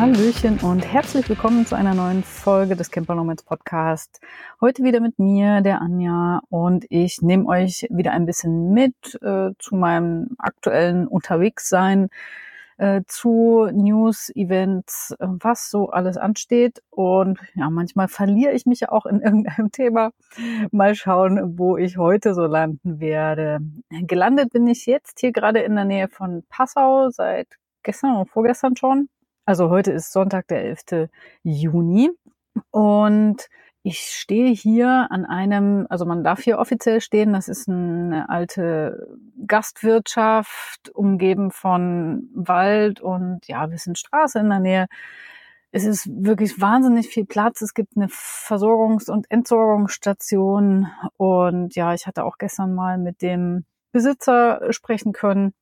Hallöchen und herzlich willkommen zu einer neuen Folge des Camper Nomads Podcast. Heute wieder mit mir, der Anja, und ich nehme euch wieder ein bisschen mit äh, zu meinem aktuellen Unterwegssein, äh, zu News, Events, äh, was so alles ansteht. Und ja, manchmal verliere ich mich ja auch in irgendeinem Thema. Mal schauen, wo ich heute so landen werde. Gelandet bin ich jetzt hier gerade in der Nähe von Passau seit gestern oder vorgestern schon also heute ist Sonntag, der 11. Juni. Und ich stehe hier an einem, also man darf hier offiziell stehen, das ist eine alte Gastwirtschaft, umgeben von Wald und ja, ein bisschen Straße in der Nähe. Es ist wirklich wahnsinnig viel Platz. Es gibt eine Versorgungs- und Entsorgungsstation. Und ja, ich hatte auch gestern mal mit dem Besitzer sprechen können.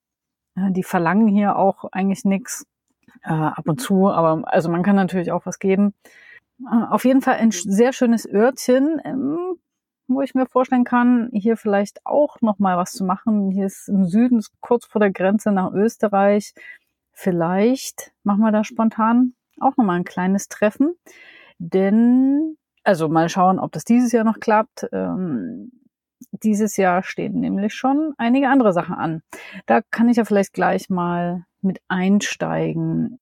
Die verlangen hier auch eigentlich nichts äh, ab und zu, aber also man kann natürlich auch was geben. Äh, auf jeden Fall ein sehr schönes Örtchen, ähm, wo ich mir vorstellen kann, hier vielleicht auch noch mal was zu machen. Hier ist im Süden, kurz vor der Grenze nach Österreich. Vielleicht machen wir da spontan auch noch mal ein kleines Treffen, denn also mal schauen, ob das dieses Jahr noch klappt. Ähm, dieses Jahr stehen nämlich schon einige andere Sachen an. Da kann ich ja vielleicht gleich mal mit einsteigen.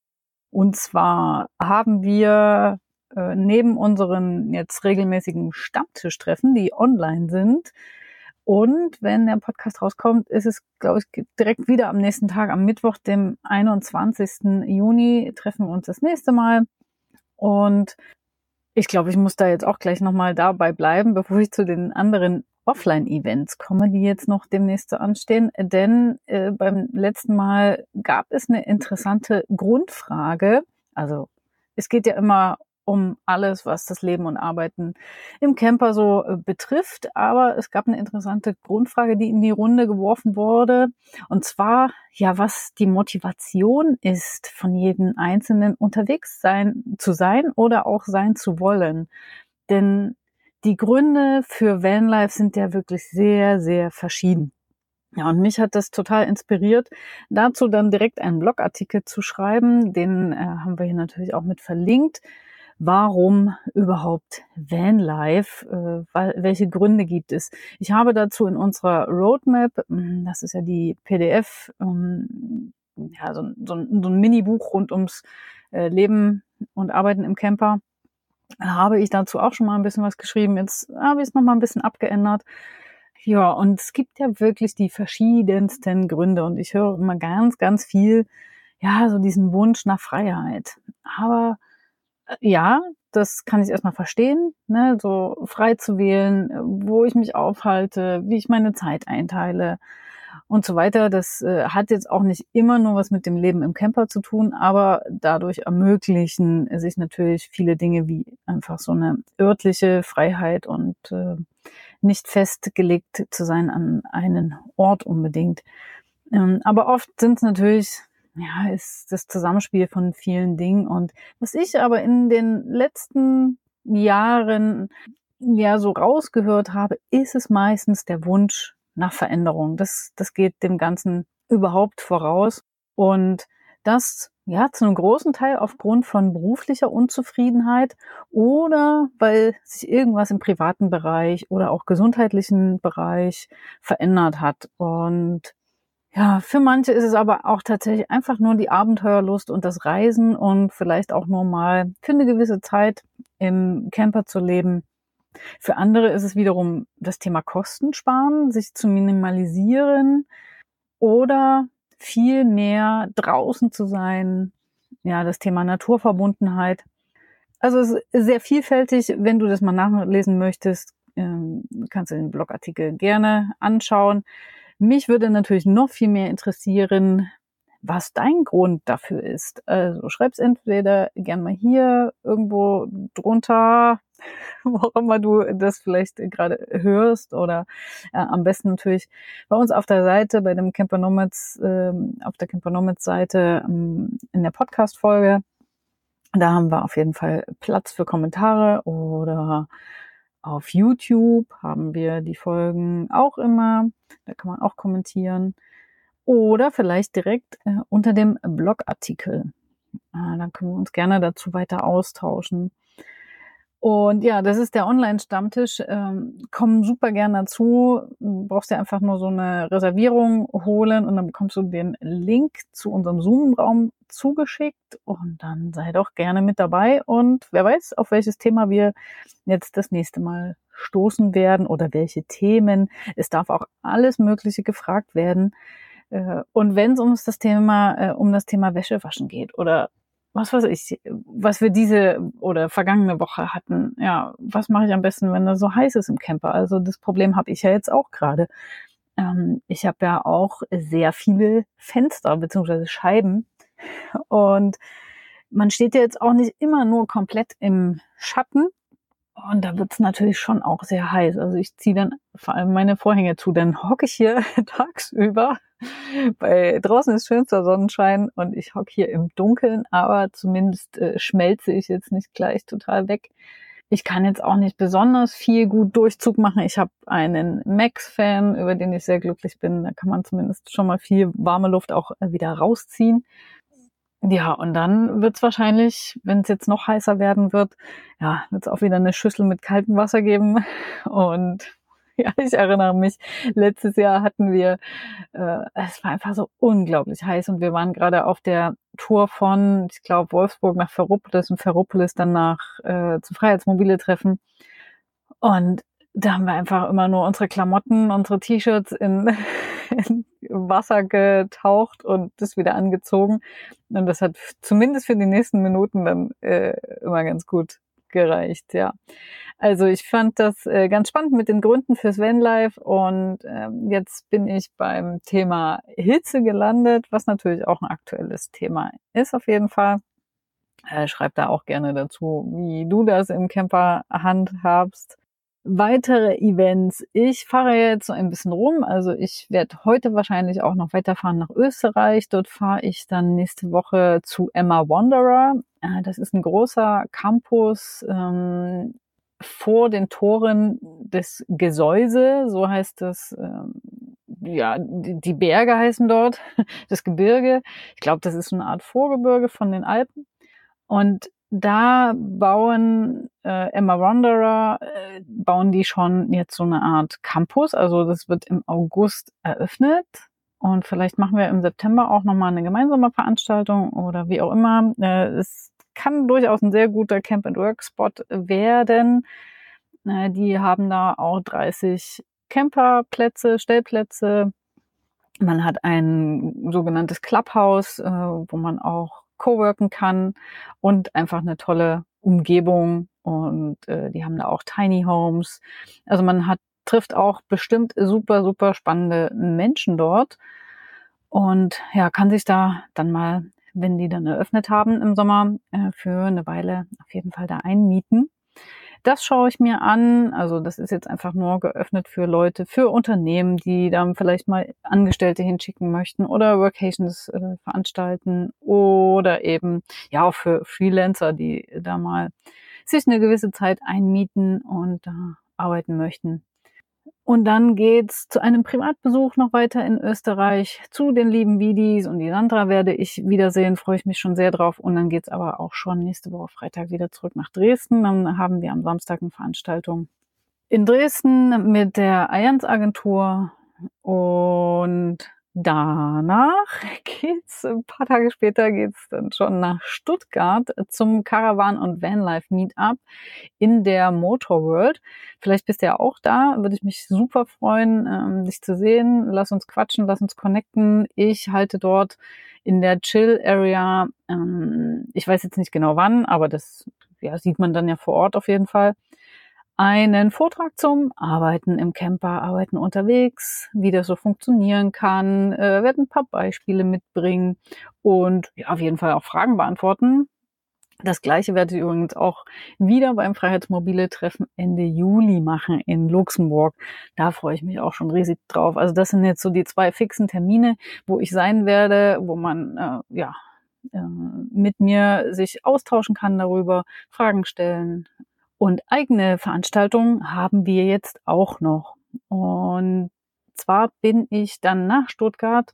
Und zwar haben wir äh, neben unseren jetzt regelmäßigen Stammtischtreffen, die online sind, und wenn der Podcast rauskommt, ist es, glaube ich, direkt wieder am nächsten Tag, am Mittwoch, dem 21. Juni, treffen wir uns das nächste Mal. Und ich glaube, ich muss da jetzt auch gleich nochmal dabei bleiben, bevor ich zu den anderen Offline-Events komme, die jetzt noch demnächst so anstehen. Denn äh, beim letzten Mal gab es eine interessante Grundfrage. Also es geht ja immer um alles, was das Leben und Arbeiten im Camper so äh, betrifft. Aber es gab eine interessante Grundfrage, die in die Runde geworfen wurde. Und zwar, ja, was die Motivation ist, von jedem Einzelnen unterwegs sein zu sein oder auch sein zu wollen. Denn die Gründe für Vanlife sind ja wirklich sehr, sehr verschieden. Ja, und mich hat das total inspiriert, dazu dann direkt einen Blogartikel zu schreiben. Den äh, haben wir hier natürlich auch mit verlinkt. Warum überhaupt Vanlife? Äh, welche Gründe gibt es? Ich habe dazu in unserer Roadmap, hm, das ist ja die PDF, ähm, ja, so, so, so ein Mini-Buch rund ums äh, Leben und Arbeiten im Camper, habe ich dazu auch schon mal ein bisschen was geschrieben. Jetzt habe ich es nochmal ein bisschen abgeändert. Ja, und es gibt ja wirklich die verschiedensten Gründe und ich höre immer ganz, ganz viel, ja, so diesen Wunsch nach Freiheit. Aber äh, ja, das kann ich erstmal verstehen, ne, so frei zu wählen, wo ich mich aufhalte, wie ich meine Zeit einteile, und so weiter. Das äh, hat jetzt auch nicht immer nur was mit dem Leben im Camper zu tun, aber dadurch ermöglichen sich natürlich viele Dinge wie einfach so eine örtliche Freiheit und äh, nicht festgelegt zu sein an einen Ort unbedingt. Ähm, aber oft sind es natürlich ja, ist das Zusammenspiel von vielen Dingen. Und was ich aber in den letzten Jahren ja so rausgehört habe, ist es meistens der Wunsch nach Veränderung. Das, das geht dem Ganzen überhaupt voraus. Und das ja zu einem großen Teil aufgrund von beruflicher Unzufriedenheit oder weil sich irgendwas im privaten Bereich oder auch gesundheitlichen Bereich verändert hat. Und ja, für manche ist es aber auch tatsächlich einfach nur die Abenteuerlust und das Reisen und vielleicht auch nur mal für eine gewisse Zeit im Camper zu leben für andere ist es wiederum das Thema Kostensparen, sich zu minimalisieren oder viel mehr draußen zu sein. Ja, das Thema Naturverbundenheit. Also es ist sehr vielfältig. Wenn du das mal nachlesen möchtest, ähm, kannst du den Blogartikel gerne anschauen. Mich würde natürlich noch viel mehr interessieren, was dein Grund dafür ist. Also schreib's entweder gern mal hier irgendwo drunter wo auch immer du das vielleicht gerade hörst oder äh, am besten natürlich bei uns auf der Seite, bei dem Camper Nomads, äh, auf der Camper Nomads Seite ähm, in der Podcast-Folge. Da haben wir auf jeden Fall Platz für Kommentare oder auf YouTube haben wir die Folgen auch immer. Da kann man auch kommentieren. Oder vielleicht direkt äh, unter dem Blogartikel. Äh, dann können wir uns gerne dazu weiter austauschen. Und ja, das ist der Online-Stammtisch. Ähm, komm super gerne dazu. Du brauchst dir einfach nur so eine Reservierung holen und dann bekommst du den Link zu unserem Zoom-Raum zugeschickt und dann sei doch gerne mit dabei und wer weiß, auf welches Thema wir jetzt das nächste Mal stoßen werden oder welche Themen. Es darf auch alles Mögliche gefragt werden. Äh, und wenn es um das Thema, äh, um das Thema Wäschewaschen geht oder was weiß ich, was wir diese oder vergangene Woche hatten. Ja, was mache ich am besten, wenn das so heiß ist im Camper? Also das Problem habe ich ja jetzt auch gerade. Ähm, ich habe ja auch sehr viele Fenster beziehungsweise Scheiben und man steht ja jetzt auch nicht immer nur komplett im Schatten. Und da wird's natürlich schon auch sehr heiß. Also ich ziehe dann vor allem meine Vorhänge zu, dann hocke ich hier tagsüber bei draußen ist schönster Sonnenschein und ich hocke hier im Dunkeln, aber zumindest äh, schmelze ich jetzt nicht gleich total weg. Ich kann jetzt auch nicht besonders viel gut Durchzug machen. Ich habe einen Max-Fan, über den ich sehr glücklich bin. Da kann man zumindest schon mal viel warme Luft auch äh, wieder rausziehen. Ja, und dann wird's wahrscheinlich, wenn es jetzt noch heißer werden wird, ja, wird's auch wieder eine Schüssel mit kaltem Wasser geben. Und ja, ich erinnere mich, letztes Jahr hatten wir, äh, es war einfach so unglaublich heiß und wir waren gerade auf der Tour von, ich glaube, Wolfsburg nach Ferropolis und Ferropolis dann nach äh, zum Freiheitsmobile treffen. Und da haben wir einfach immer nur unsere Klamotten, unsere T-Shirts in, in Wasser getaucht und das wieder angezogen. Und das hat zumindest für die nächsten Minuten dann äh, immer ganz gut gereicht, ja. Also ich fand das äh, ganz spannend mit den Gründen fürs Vanlife und ähm, jetzt bin ich beim Thema Hitze gelandet, was natürlich auch ein aktuelles Thema ist auf jeden Fall. Äh, schreib da auch gerne dazu, wie du das im Camper handhabst weitere Events. Ich fahre jetzt so ein bisschen rum. Also ich werde heute wahrscheinlich auch noch weiterfahren nach Österreich. Dort fahre ich dann nächste Woche zu Emma Wanderer. Äh, das ist ein großer Campus ähm, vor den Toren des Gesäuse, so heißt das. Ähm, ja, die Berge heißen dort, das Gebirge. Ich glaube, das ist so eine Art Vorgebirge von den Alpen. Und da bauen äh, Emma Wanderer, äh, bauen die schon jetzt so eine Art Campus. Also das wird im August eröffnet. Und vielleicht machen wir im September auch nochmal eine gemeinsame Veranstaltung oder wie auch immer. Äh, es kann durchaus ein sehr guter Camp-and-Work-Spot werden. Äh, die haben da auch 30 Camperplätze, Stellplätze. Man hat ein sogenanntes Clubhouse, äh, wo man auch coworken kann und einfach eine tolle Umgebung und äh, die haben da auch Tiny Homes. Also man hat trifft auch bestimmt super super spannende Menschen dort und ja kann sich da dann mal, wenn die dann eröffnet haben im Sommer, äh, für eine Weile auf jeden Fall da einmieten. Das schaue ich mir an. Also das ist jetzt einfach nur geöffnet für Leute, für Unternehmen, die dann vielleicht mal Angestellte hinschicken möchten oder Workations äh, veranstalten oder eben ja auch für Freelancer, die da mal sich eine gewisse Zeit einmieten und da arbeiten möchten. Und dann geht's zu einem Privatbesuch noch weiter in Österreich zu den lieben Vidis und die Sandra werde ich wiedersehen, freue ich mich schon sehr drauf. Und dann geht's aber auch schon nächste Woche Freitag wieder zurück nach Dresden. Dann haben wir am Samstag eine Veranstaltung in Dresden mit der Allianz Agentur und Danach geht's, ein paar Tage später geht's dann schon nach Stuttgart zum Caravan und Vanlife Meetup in der Motor World. Vielleicht bist du ja auch da, würde ich mich super freuen, ähm, dich zu sehen. Lass uns quatschen, lass uns connecten. Ich halte dort in der Chill Area, ähm, ich weiß jetzt nicht genau wann, aber das ja, sieht man dann ja vor Ort auf jeden Fall einen Vortrag zum Arbeiten im Camper, Arbeiten unterwegs, wie das so funktionieren kann, äh, werden ein paar Beispiele mitbringen und ja, auf jeden Fall auch Fragen beantworten. Das gleiche werde ich übrigens auch wieder beim Freiheitsmobile-Treffen Ende Juli machen in Luxemburg. Da freue ich mich auch schon riesig drauf. Also das sind jetzt so die zwei fixen Termine, wo ich sein werde, wo man äh, ja äh, mit mir sich austauschen kann darüber, Fragen stellen. Und eigene Veranstaltungen haben wir jetzt auch noch. Und zwar bin ich dann nach Stuttgart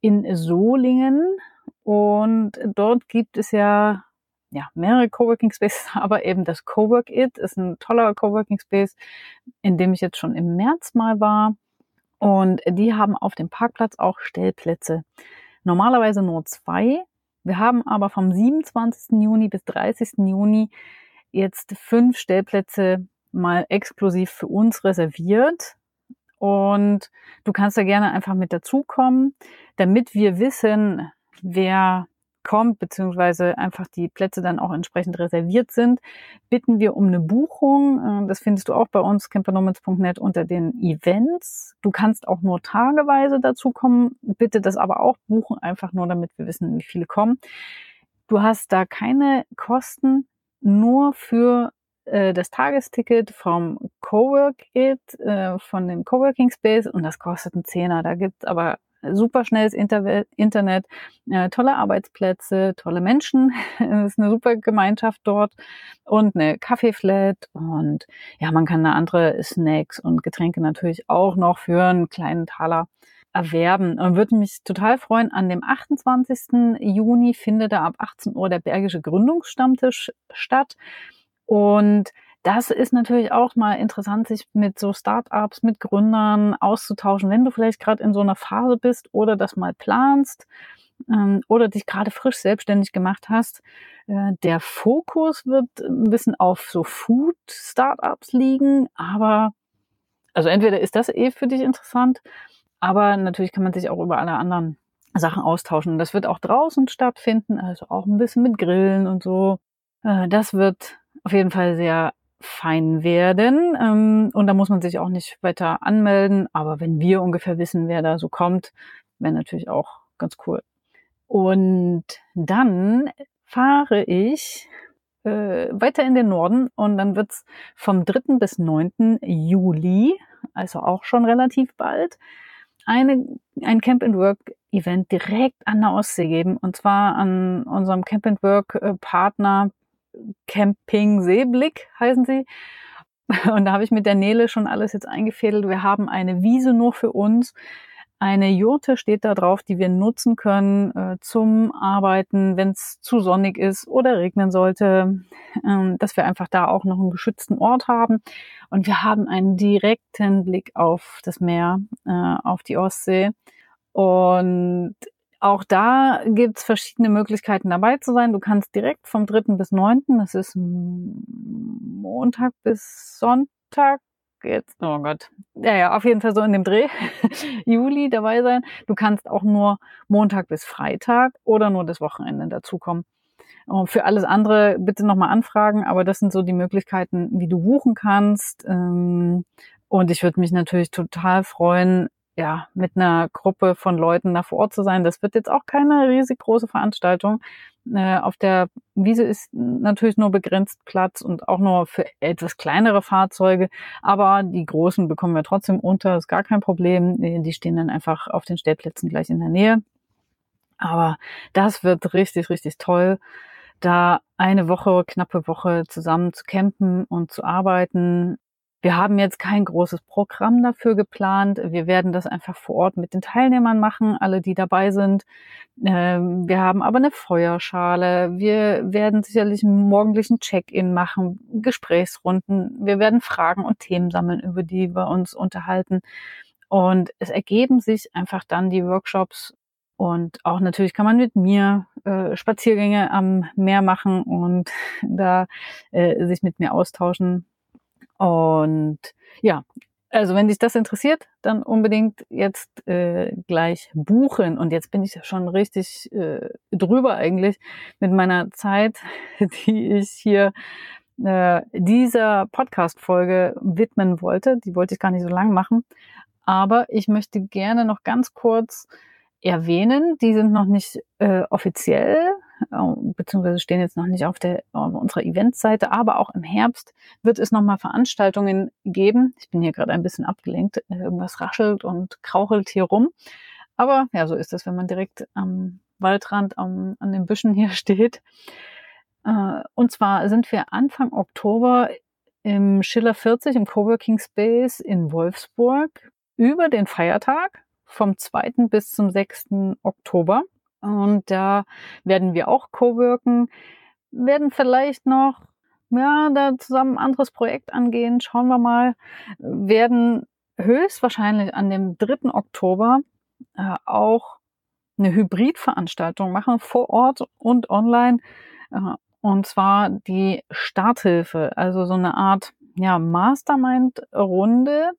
in Solingen und dort gibt es ja ja, mehrere Coworking Spaces, aber eben das Cowork It ist ein toller Coworking Space, in dem ich jetzt schon im März mal war. Und die haben auf dem Parkplatz auch Stellplätze. Normalerweise nur zwei. Wir haben aber vom 27. Juni bis 30. Juni jetzt fünf Stellplätze mal exklusiv für uns reserviert. Und du kannst da gerne einfach mit dazukommen, damit wir wissen, wer kommt, beziehungsweise einfach die Plätze dann auch entsprechend reserviert sind, bitten wir um eine Buchung. Äh, das findest du auch bei uns, campernomads.net unter den Events. Du kannst auch nur tageweise dazu kommen. Bitte das aber auch buchen, einfach nur damit wir wissen, wie viele kommen. Du hast da keine Kosten, nur für äh, das Tagesticket vom Cowork It, äh, von dem Coworking Space und das kostet einen Zehner. Da gibt's aber super schnelles Inter Internet, äh, tolle Arbeitsplätze, tolle Menschen. es ist eine super Gemeinschaft dort und eine Kaffeeflat und ja, man kann da andere Snacks und Getränke natürlich auch noch für einen kleinen Taler erwerben. Und würde mich total freuen. An dem 28. Juni findet da ab 18 Uhr der Bergische Gründungsstammtisch statt. Und das ist natürlich auch mal interessant, sich mit so Startups, mit Gründern auszutauschen, wenn du vielleicht gerade in so einer Phase bist oder das mal planst ähm, oder dich gerade frisch selbstständig gemacht hast. Äh, der Fokus wird ein bisschen auf so Food-Startups liegen, aber also entweder ist das eh für dich interessant, aber natürlich kann man sich auch über alle anderen Sachen austauschen. Das wird auch draußen stattfinden, also auch ein bisschen mit Grillen und so. Äh, das wird auf jeden Fall sehr fein werden. Ähm, und da muss man sich auch nicht weiter anmelden. Aber wenn wir ungefähr wissen, wer da so kommt, wäre natürlich auch ganz cool. Und dann fahre ich äh, weiter in den Norden und dann wird's vom 3. bis 9. Juli, also auch schon relativ bald, eine, ein Camp and Work Event direkt an der Ostsee geben. Und zwar an unserem Camp and Work äh, Partner Camping Seeblick heißen sie. Und da habe ich mit der Nele schon alles jetzt eingefädelt. Wir haben eine Wiese nur für uns. Eine Jurte steht da drauf, die wir nutzen können äh, zum Arbeiten, wenn es zu sonnig ist oder regnen sollte, ähm, dass wir einfach da auch noch einen geschützten Ort haben. Und wir haben einen direkten Blick auf das Meer, äh, auf die Ostsee. Und auch da gibt's verschiedene Möglichkeiten dabei zu sein. Du kannst direkt vom 3. bis 9., das ist Montag bis Sonntag, jetzt, oh Gott, ja, ja, auf jeden Fall so in dem Dreh, Juli dabei sein. Du kannst auch nur Montag bis Freitag oder nur das Wochenende dazukommen. Für alles andere bitte nochmal anfragen, aber das sind so die Möglichkeiten, wie du buchen kannst. Ähm, und ich würde mich natürlich total freuen, ja, mit einer Gruppe von Leuten da vor Ort zu sein. Das wird jetzt auch keine riesig große Veranstaltung. Äh, auf der Wiese ist natürlich nur begrenzt Platz und auch nur für etwas kleinere Fahrzeuge. Aber die großen bekommen wir trotzdem unter, ist gar kein Problem. Die stehen dann einfach auf den Stellplätzen gleich in der Nähe. Aber das wird richtig, richtig toll, da eine Woche, knappe Woche zusammen zu campen und zu arbeiten wir haben jetzt kein großes Programm dafür geplant. Wir werden das einfach vor Ort mit den Teilnehmern machen, alle, die dabei sind. Ähm, wir haben aber eine Feuerschale. Wir werden sicherlich einen morgendlichen Check-in machen, Gesprächsrunden. Wir werden Fragen und Themen sammeln, über die wir uns unterhalten. Und es ergeben sich einfach dann die Workshops und auch natürlich kann man mit mir äh, Spaziergänge am Meer machen und da äh, sich mit mir austauschen. Und ja, also wenn dich das interessiert, dann unbedingt jetzt äh, gleich buchen. Und jetzt bin ich schon richtig äh, drüber eigentlich mit meiner Zeit, die ich hier äh, dieser Podcast-Folge widmen wollte. Die wollte ich gar nicht so lang machen. Aber ich möchte gerne noch ganz kurz erwähnen, die sind noch nicht äh, offiziell beziehungsweise stehen jetzt noch nicht auf, der, auf unserer Eventseite, aber auch im Herbst wird es nochmal Veranstaltungen geben. Ich bin hier gerade ein bisschen abgelenkt, irgendwas raschelt und krauchelt hier rum. Aber ja, so ist es, wenn man direkt am Waldrand am, an den Büschen hier steht. Äh, und zwar sind wir Anfang Oktober im Schiller 40 im Coworking Space in Wolfsburg über den Feiertag vom 2. bis zum 6. Oktober. Und da werden wir auch coworken, werden vielleicht noch ja, da zusammen ein anderes Projekt angehen, schauen wir mal, werden höchstwahrscheinlich an dem 3. Oktober äh, auch eine Hybridveranstaltung machen, vor Ort und online. Äh, und zwar die Starthilfe, also so eine Art ja, Mastermind-Runde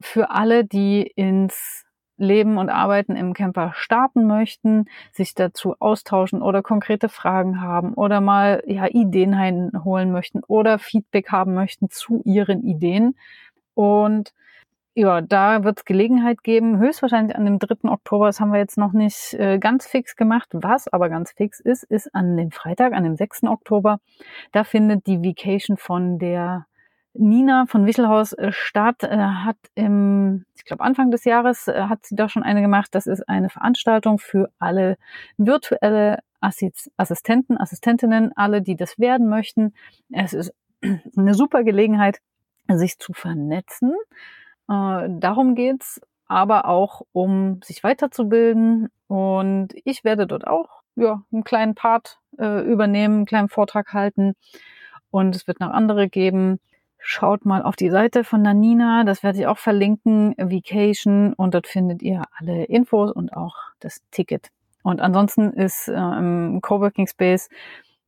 für alle, die ins Leben und Arbeiten im Camper starten möchten, sich dazu austauschen oder konkrete Fragen haben oder mal ja, Ideen einholen möchten oder Feedback haben möchten zu ihren Ideen. Und ja, da wird es Gelegenheit geben, höchstwahrscheinlich an dem 3. Oktober, das haben wir jetzt noch nicht äh, ganz fix gemacht. Was aber ganz fix ist, ist an dem Freitag, an dem 6. Oktober, da findet die Vacation von der Nina von Wichelhaus äh, statt, äh, hat im, ich glaube Anfang des Jahres äh, hat sie da schon eine gemacht. Das ist eine Veranstaltung für alle virtuelle Assistenten, Assistentinnen, alle, die das werden möchten. Es ist eine super Gelegenheit, sich zu vernetzen. Darum geht's, aber auch um sich weiterzubilden. Und ich werde dort auch ja, einen kleinen Part übernehmen, einen kleinen Vortrag halten. Und es wird noch andere geben Schaut mal auf die Seite von Nanina, das werde ich auch verlinken, Vacation, und dort findet ihr alle Infos und auch das Ticket. Und ansonsten ist äh, im Coworking Space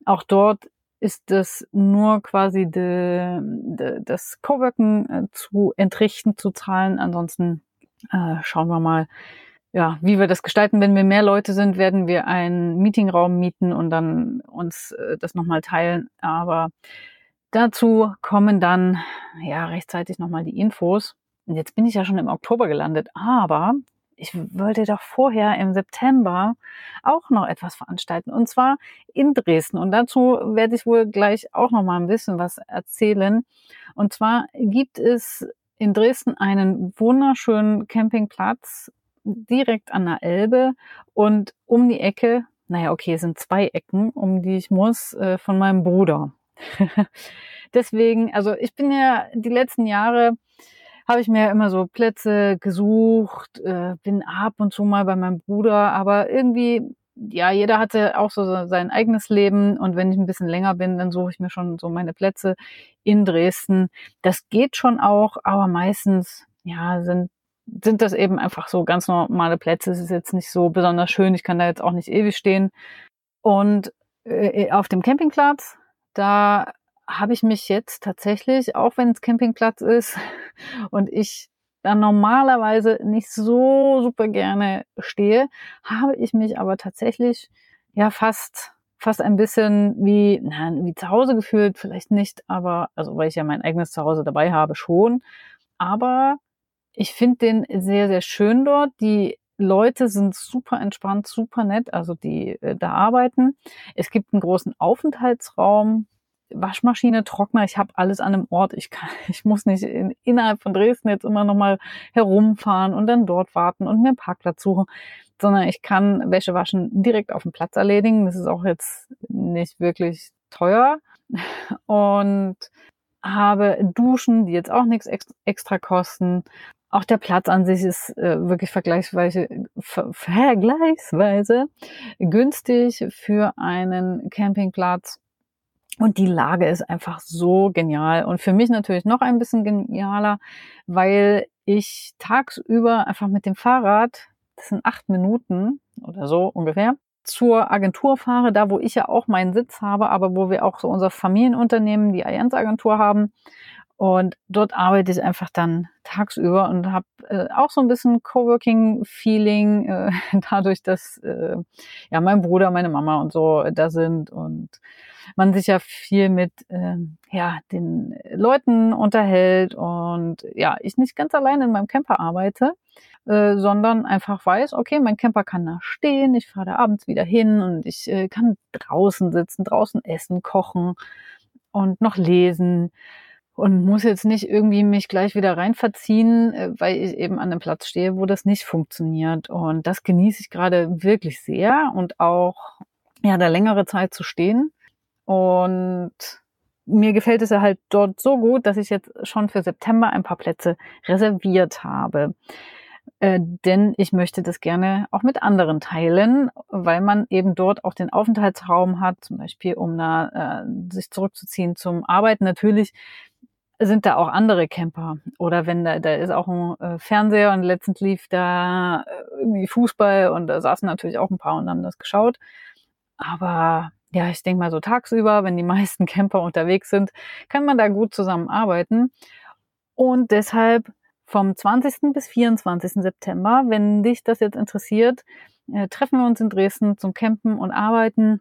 auch dort ist es nur quasi de, de, das Coworking äh, zu entrichten, zu zahlen. Ansonsten äh, schauen wir mal, ja, wie wir das gestalten. Wenn wir mehr Leute sind, werden wir einen Meetingraum mieten und dann uns äh, das nochmal teilen. Aber Dazu kommen dann ja rechtzeitig nochmal die Infos. Und jetzt bin ich ja schon im Oktober gelandet, aber ich wollte doch vorher im September auch noch etwas veranstalten und zwar in Dresden. Und dazu werde ich wohl gleich auch noch mal ein bisschen was erzählen. Und zwar gibt es in Dresden einen wunderschönen Campingplatz direkt an der Elbe und um die Ecke, naja, okay, es sind zwei Ecken, um die ich muss, äh, von meinem Bruder. Deswegen, also ich bin ja die letzten Jahre habe ich mir immer so Plätze gesucht, äh, bin ab und zu mal bei meinem Bruder, aber irgendwie, ja, jeder hatte auch so sein eigenes Leben und wenn ich ein bisschen länger bin, dann suche ich mir schon so meine Plätze in Dresden. Das geht schon auch, aber meistens, ja, sind sind das eben einfach so ganz normale Plätze. Es ist jetzt nicht so besonders schön. Ich kann da jetzt auch nicht ewig stehen. Und äh, auf dem Campingplatz da habe ich mich jetzt tatsächlich, auch wenn es Campingplatz ist und ich da normalerweise nicht so super gerne stehe, habe ich mich aber tatsächlich ja fast fast ein bisschen wie na, wie zu Hause gefühlt, vielleicht nicht, aber also weil ich ja mein eigenes Zuhause dabei habe schon, aber ich finde den sehr sehr schön dort. Die Leute sind super entspannt, super nett, also die äh, da arbeiten. Es gibt einen großen Aufenthaltsraum, Waschmaschine, Trockner, ich habe alles an einem Ort. Ich kann, ich muss nicht in, innerhalb von Dresden jetzt immer noch mal herumfahren und dann dort warten und mir einen Parkplatz suchen, sondern ich kann Wäsche waschen direkt auf dem Platz erledigen. Das ist auch jetzt nicht wirklich teuer und habe Duschen, die jetzt auch nichts extra kosten auch der Platz an sich ist äh, wirklich vergleichsweise, ver vergleichsweise günstig für einen Campingplatz. Und die Lage ist einfach so genial. Und für mich natürlich noch ein bisschen genialer, weil ich tagsüber einfach mit dem Fahrrad, das sind acht Minuten oder so ungefähr, zur Agentur fahre, da wo ich ja auch meinen Sitz habe, aber wo wir auch so unser Familienunternehmen, die Allianz Agentur haben Und dort arbeite ich einfach dann tagsüber und habe äh, auch so ein bisschen Coworking-Feeling, äh, dadurch, dass äh, ja mein Bruder, meine Mama und so da sind und man sich ja viel mit äh, ja den Leuten unterhält und ja ich nicht ganz alleine in meinem Camper arbeite, äh, sondern einfach weiß, okay, mein Camper kann da stehen, ich fahre da abends wieder hin und ich äh, kann draußen sitzen, draußen essen, kochen und noch lesen und muss jetzt nicht irgendwie mich gleich wieder rein verziehen, äh, weil ich eben an einem Platz stehe, wo das nicht funktioniert. Und das genieße ich gerade wirklich sehr und auch ja da längere Zeit zu stehen. Und mir gefällt es ja halt dort so gut, dass ich jetzt schon für September ein paar Plätze reserviert habe. Äh, denn ich möchte das gerne auch mit anderen teilen, weil man eben dort auch den Aufenthaltsraum hat, zum Beispiel um da äh, sich zurückzuziehen zum Arbeiten. Natürlich sind da auch andere Camper. Oder wenn da, da ist auch ein äh, Fernseher und letztens lief da äh, irgendwie Fußball und da saßen natürlich auch ein paar und haben das geschaut. Aber ja, ich denke mal so tagsüber, wenn die meisten Camper unterwegs sind, kann man da gut zusammenarbeiten. Und deshalb vom 20. bis 24. September, wenn dich das jetzt interessiert, äh, treffen wir uns in Dresden zum Campen und Arbeiten.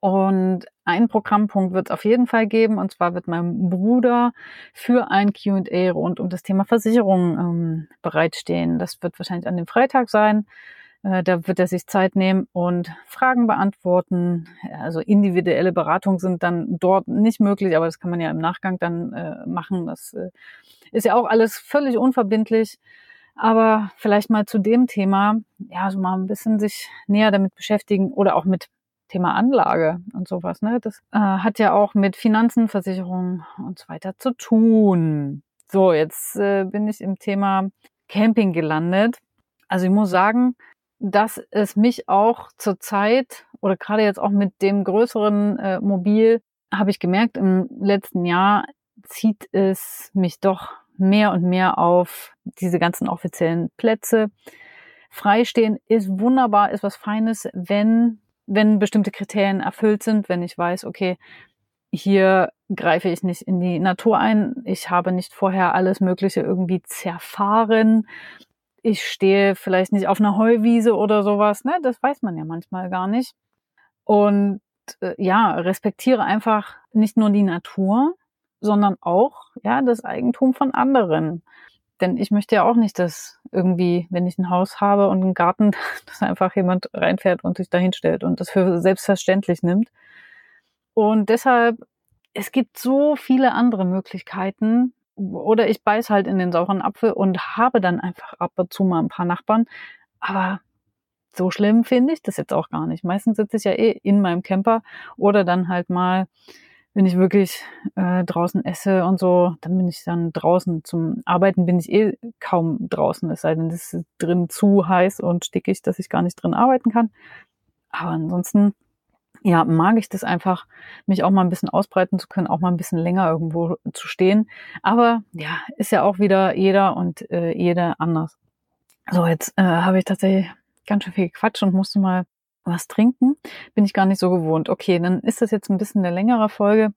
Und einen Programmpunkt wird es auf jeden Fall geben, und zwar wird mein Bruder für ein QA rund um das Thema Versicherung ähm, bereitstehen. Das wird wahrscheinlich an dem Freitag sein. Äh, da wird er sich Zeit nehmen und Fragen beantworten. Also individuelle Beratungen sind dann dort nicht möglich, aber das kann man ja im Nachgang dann äh, machen. Das äh, ist ja auch alles völlig unverbindlich. Aber vielleicht mal zu dem Thema, ja, so mal ein bisschen sich näher damit beschäftigen oder auch mit Thema Anlage und sowas, ne? Das äh, hat ja auch mit Finanzen, Versicherungen und so weiter zu tun. So, jetzt äh, bin ich im Thema Camping gelandet. Also ich muss sagen, dass es mich auch zur Zeit oder gerade jetzt auch mit dem größeren äh, Mobil habe ich gemerkt, im letzten Jahr zieht es mich doch mehr und mehr auf diese ganzen offiziellen Plätze. Freistehen ist wunderbar, ist was Feines, wenn wenn bestimmte Kriterien erfüllt sind, wenn ich weiß, okay, hier greife ich nicht in die Natur ein, ich habe nicht vorher alles Mögliche irgendwie zerfahren, ich stehe vielleicht nicht auf einer Heuwiese oder sowas, ne? Das weiß man ja manchmal gar nicht. Und äh, ja, respektiere einfach nicht nur die Natur, sondern auch ja das Eigentum von anderen. Denn ich möchte ja auch nicht, dass irgendwie, wenn ich ein Haus habe und einen Garten, dass einfach jemand reinfährt und sich dahin stellt und das für selbstverständlich nimmt. Und deshalb, es gibt so viele andere Möglichkeiten. Oder ich beiß halt in den sauren Apfel und habe dann einfach ab und zu mal ein paar Nachbarn. Aber so schlimm finde ich das jetzt auch gar nicht. Meistens sitze ich ja eh in meinem Camper oder dann halt mal wenn ich wirklich äh, draußen esse und so, dann bin ich dann draußen. Zum Arbeiten bin ich eh kaum draußen, es sei denn, es ist drin zu heiß und stickig, dass ich gar nicht drin arbeiten kann. Aber ansonsten, ja, mag ich das einfach, mich auch mal ein bisschen ausbreiten zu können, auch mal ein bisschen länger irgendwo zu stehen. Aber ja, ist ja auch wieder jeder und äh, jeder anders. So, jetzt äh, habe ich tatsächlich ganz schön viel gequatscht und musste mal was trinken. Bin ich gar nicht so gewohnt. Okay, dann ist das jetzt ein bisschen eine längere Folge.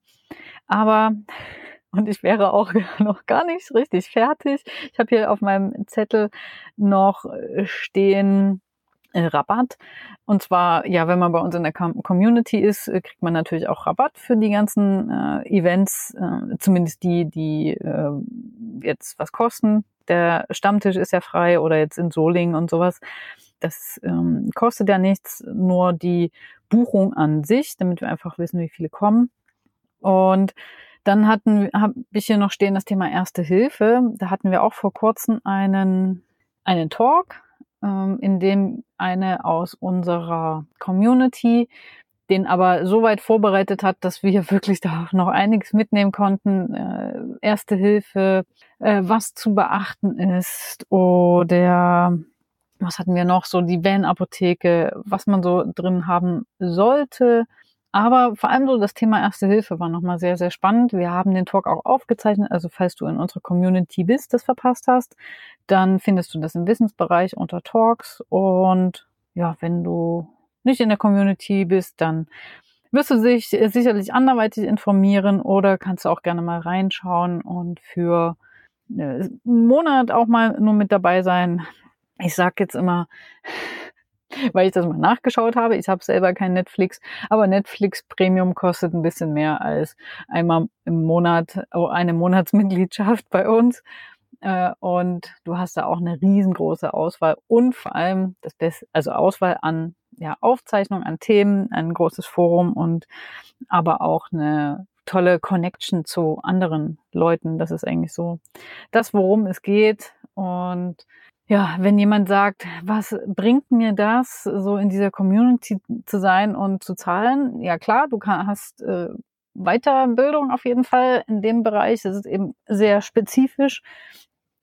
Aber, und ich wäre auch noch gar nicht richtig fertig. Ich habe hier auf meinem Zettel noch äh, stehen, äh, Rabatt. Und zwar, ja, wenn man bei uns in der Community ist, äh, kriegt man natürlich auch Rabatt für die ganzen äh, Events, äh, zumindest die, die jetzt was kosten. Der Stammtisch ist ja frei oder jetzt in Solingen und sowas. Das ähm, kostet ja nichts, nur die Buchung an sich, damit wir einfach wissen, wie viele kommen. Und dann hatten habe ich hier noch stehen das Thema Erste Hilfe. Da hatten wir auch vor kurzem einen einen Talk, ähm, in dem eine aus unserer Community den aber so weit vorbereitet hat, dass wir wirklich da noch einiges mitnehmen konnten. Äh, Erste Hilfe, äh, was zu beachten ist oder was hatten wir noch? So die Van-Apotheke, was man so drin haben sollte. Aber vor allem so das Thema Erste Hilfe war nochmal sehr, sehr spannend. Wir haben den Talk auch aufgezeichnet. Also falls du in unserer Community bist, das verpasst hast, dann findest du das im Wissensbereich unter Talks. Und ja, wenn du nicht in der Community bist, dann wirst du dich sicherlich anderweitig informieren oder kannst du auch gerne mal reinschauen und für einen Monat auch mal nur mit dabei sein. Ich sag jetzt immer, weil ich das mal nachgeschaut habe. Ich habe selber kein Netflix, aber Netflix Premium kostet ein bisschen mehr als einmal im Monat oh, eine Monatsmitgliedschaft bei uns. Äh, und du hast da auch eine riesengroße Auswahl und vor allem das Beste, also Auswahl an ja, Aufzeichnungen, an Themen, ein großes Forum und aber auch eine tolle Connection zu anderen Leuten. Das ist eigentlich so das, worum es geht. Und ja, wenn jemand sagt, was bringt mir das, so in dieser Community zu sein und zu zahlen? Ja klar, du hast äh, Weiterbildung auf jeden Fall in dem Bereich. Das ist eben sehr spezifisch.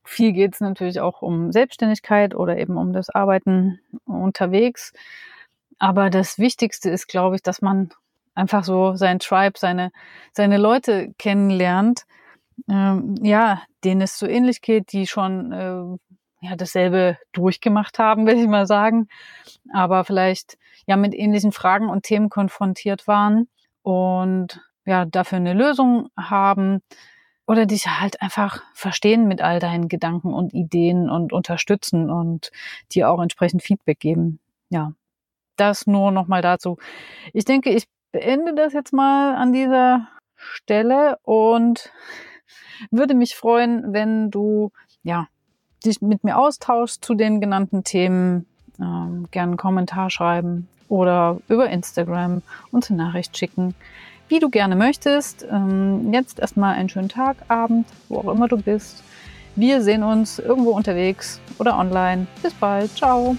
Viel geht es natürlich auch um Selbstständigkeit oder eben um das Arbeiten unterwegs. Aber das Wichtigste ist, glaube ich, dass man einfach so sein Tribe, seine, seine Leute kennenlernt, ähm, ja, denen es so ähnlich geht, die schon äh, ja, dasselbe durchgemacht haben, will ich mal sagen, aber vielleicht ja mit ähnlichen Fragen und Themen konfrontiert waren und ja, dafür eine Lösung haben oder dich halt einfach verstehen mit all deinen Gedanken und Ideen und unterstützen und dir auch entsprechend Feedback geben. Ja, das nur nochmal dazu. Ich denke, ich beende das jetzt mal an dieser Stelle und würde mich freuen, wenn du ja dich mit mir austauschst zu den genannten Themen, ähm, gerne einen Kommentar schreiben oder über Instagram uns eine Nachricht schicken, wie du gerne möchtest. Ähm, jetzt erstmal einen schönen Tag, Abend, wo auch immer du bist. Wir sehen uns irgendwo unterwegs oder online. Bis bald. Ciao.